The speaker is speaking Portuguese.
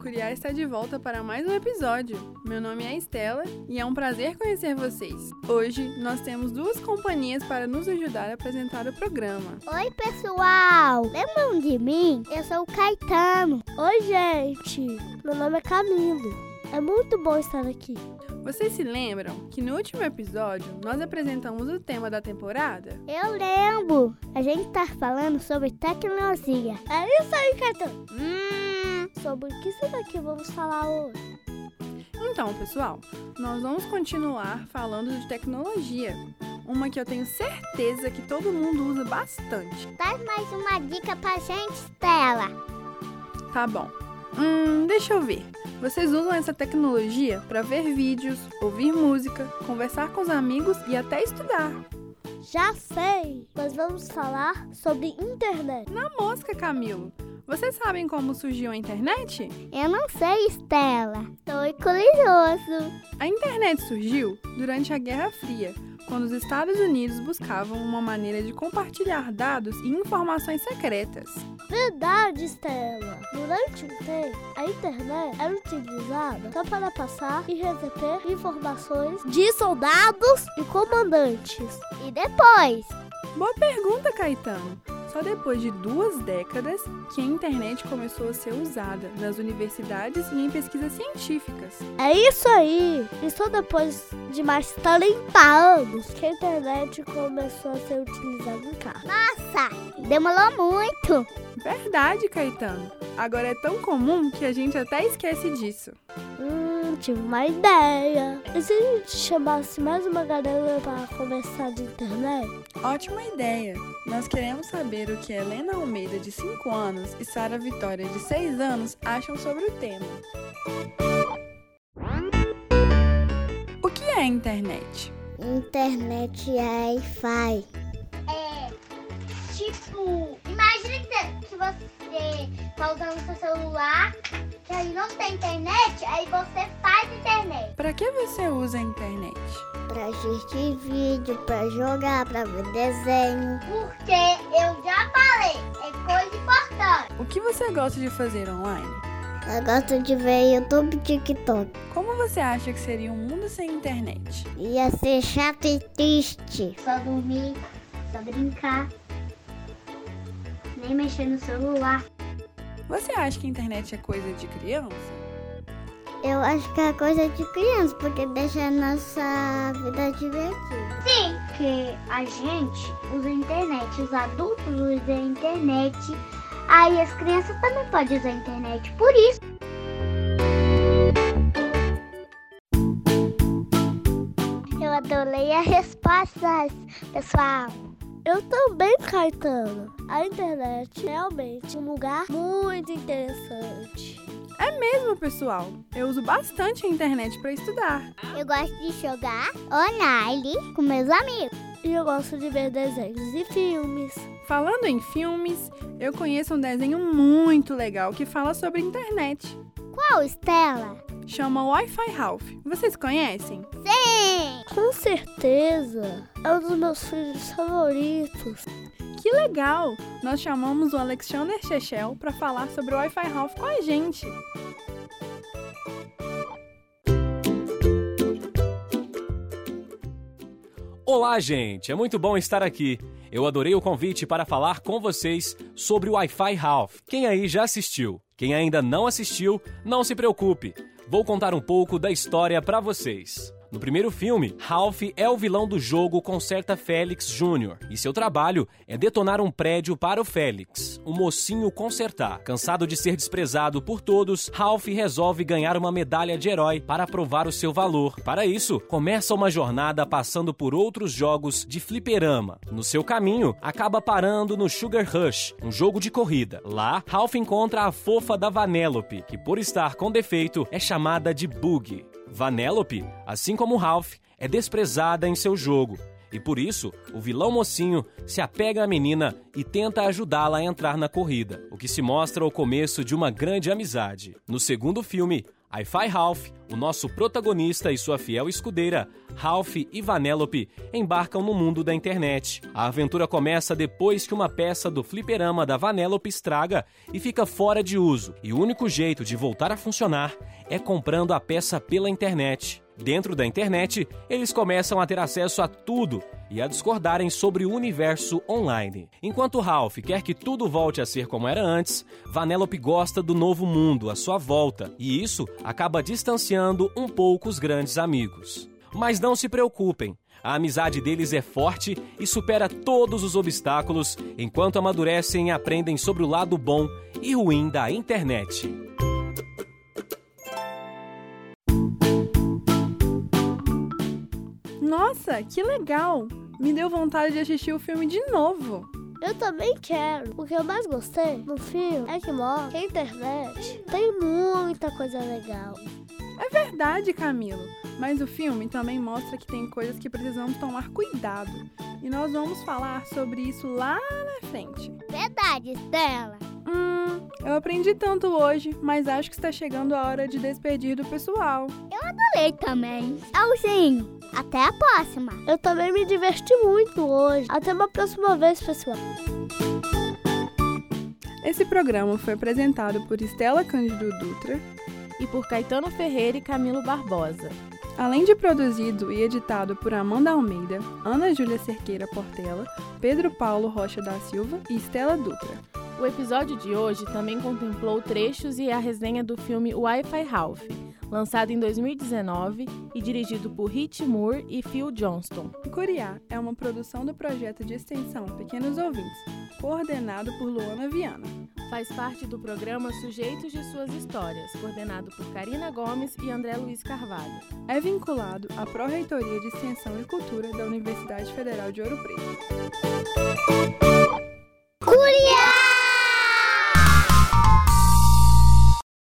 Curiar está de volta para mais um episódio. Meu nome é Estela e é um prazer conhecer vocês. Hoje nós temos duas companhias para nos ajudar a apresentar o programa. Oi, pessoal! Lembram de mim? Eu sou o Caetano. Oi, gente! Meu nome é Camilo. É muito bom estar aqui. Vocês se lembram que no último episódio nós apresentamos o tema da temporada? Eu lembro. A gente tá falando sobre tecnologia. É isso aí, Caetano. Hum, Sobre o que será que vamos falar hoje? Então, pessoal, nós vamos continuar falando de tecnologia. Uma que eu tenho certeza que todo mundo usa bastante. dá mais uma dica pra gente, Stella. Tá bom. Hum, deixa eu ver. Vocês usam essa tecnologia para ver vídeos, ouvir música, conversar com os amigos e até estudar. Já sei! Nós vamos falar sobre internet. Na mosca, Camilo. Vocês sabem como surgiu a internet? Eu não sei, Stella. Tô curioso. A internet surgiu durante a Guerra Fria, quando os Estados Unidos buscavam uma maneira de compartilhar dados e informações secretas. Verdade, Stella! Durante um tempo, a internet era utilizada só para passar e receber informações de soldados e comandantes. E depois? Boa pergunta, Caetano. Só depois de duas décadas que a internet começou a ser usada nas universidades e em pesquisas científicas. É isso aí! E só depois de mais 30 anos que a internet começou a ser utilizada em casa. Nossa, demorou muito. Verdade, Caetano. Agora é tão comum que a gente até esquece disso. Hum, tive uma ideia. E se a gente chamasse mais uma galera para conversar de internet? Ótima ideia! Nós queremos saber o que Helena Almeida, de 5 anos, e Sara Vitória, de 6 anos, acham sobre o tema. O que é a internet? Internet é Wi-Fi. É, tipo, imagina que você tá usando seu celular, que aí não tem internet, aí você faz internet. Para que você usa a internet? Pra assistir vídeo, pra jogar, pra ver desenho. Porque eu já falei, é coisa importante. O que você gosta de fazer online? Eu gosto de ver YouTube e TikTok. Como você acha que seria um mundo sem internet? Ia ser chato e triste. Só dormir, só brincar. Nem mexer no celular. Você acha que a internet é coisa de criança? Eu acho que é coisa de criança, porque deixa a nossa vida divertida. Sim, porque a gente usa a internet, os adultos usam a internet, aí as crianças também podem usar a internet. Por isso. Eu adorei as respostas, pessoal. Eu também, Caetano. A internet é realmente um lugar muito interessante. É mesmo, pessoal. Eu uso bastante a internet para estudar. Eu gosto de jogar online com meus amigos. E eu gosto de ver desenhos e filmes. Falando em filmes, eu conheço um desenho muito legal que fala sobre internet. Qual, Stella? Chama Wi-Fi Ralph. Vocês conhecem? Sim! Com certeza. É um dos meus filmes favoritos. Que legal! Nós chamamos o Alexander Chechel para falar sobre o Wi-Fi Ralph com a gente. Olá, gente! É muito bom estar aqui. Eu adorei o convite para falar com vocês sobre o Wi-Fi Ralph. Quem aí já assistiu? Quem ainda não assistiu, não se preocupe. Vou contar um pouco da história para vocês. No primeiro filme, Ralph é o vilão do jogo Conserta Félix Jr. e seu trabalho é detonar um prédio para o Félix, o mocinho consertar. Cansado de ser desprezado por todos, Ralph resolve ganhar uma medalha de herói para provar o seu valor. Para isso, começa uma jornada passando por outros jogos de fliperama. No seu caminho, acaba parando no Sugar Rush, um jogo de corrida. Lá, Ralph encontra a fofa da Vanellope, que por estar com defeito é chamada de Bug. Vanellope, assim como Ralph, é desprezada em seu jogo. E por isso, o vilão mocinho se apega à menina e tenta ajudá-la a entrar na corrida, o que se mostra o começo de uma grande amizade. No segundo filme, Hi-Fi Ralph, o nosso protagonista e sua fiel escudeira, Ralph e Vanellope, embarcam no mundo da internet. A aventura começa depois que uma peça do fliperama da Vanellope estraga e fica fora de uso, e o único jeito de voltar a funcionar é comprando a peça pela internet. Dentro da internet, eles começam a ter acesso a tudo e a discordarem sobre o universo online. Enquanto Ralph quer que tudo volte a ser como era antes, Vanellope gosta do novo mundo à sua volta, e isso acaba distanciando um pouco os grandes amigos. Mas não se preocupem, a amizade deles é forte e supera todos os obstáculos enquanto amadurecem e aprendem sobre o lado bom e ruim da internet. Nossa, que legal! Me deu vontade de assistir o filme de novo. Eu também quero. O que eu mais gostei no filme é que mostra que a internet tem muita coisa legal. É verdade, Camilo. Mas o filme também mostra que tem coisas que precisamos tomar cuidado. E nós vamos falar sobre isso lá na frente. Verdade, Stella. Hum, eu aprendi tanto hoje, mas acho que está chegando a hora de despedir do pessoal. Eu adorei também. Tchauzinho. Até a próxima. Eu também me diverti muito hoje. Até uma próxima vez, pessoal. Esse programa foi apresentado por Estela Cândido Dutra e por Caetano Ferreira e Camilo Barbosa. Além de produzido e editado por Amanda Almeida, Ana Júlia Cerqueira Portela, Pedro Paulo Rocha da Silva e Estela Dutra. O episódio de hoje também contemplou trechos e a resenha do filme Wi-Fi Ralph, lançado em 2019 e dirigido por Hit Moore e Phil Johnston. Curiá é uma produção do projeto de extensão Pequenos Ouvintes, coordenado por Luana Viana. Faz parte do programa Sujeitos de Suas Histórias, coordenado por Karina Gomes e André Luiz Carvalho. É vinculado à Pró-Reitoria de Extensão e Cultura da Universidade Federal de Ouro Preto. Curiá!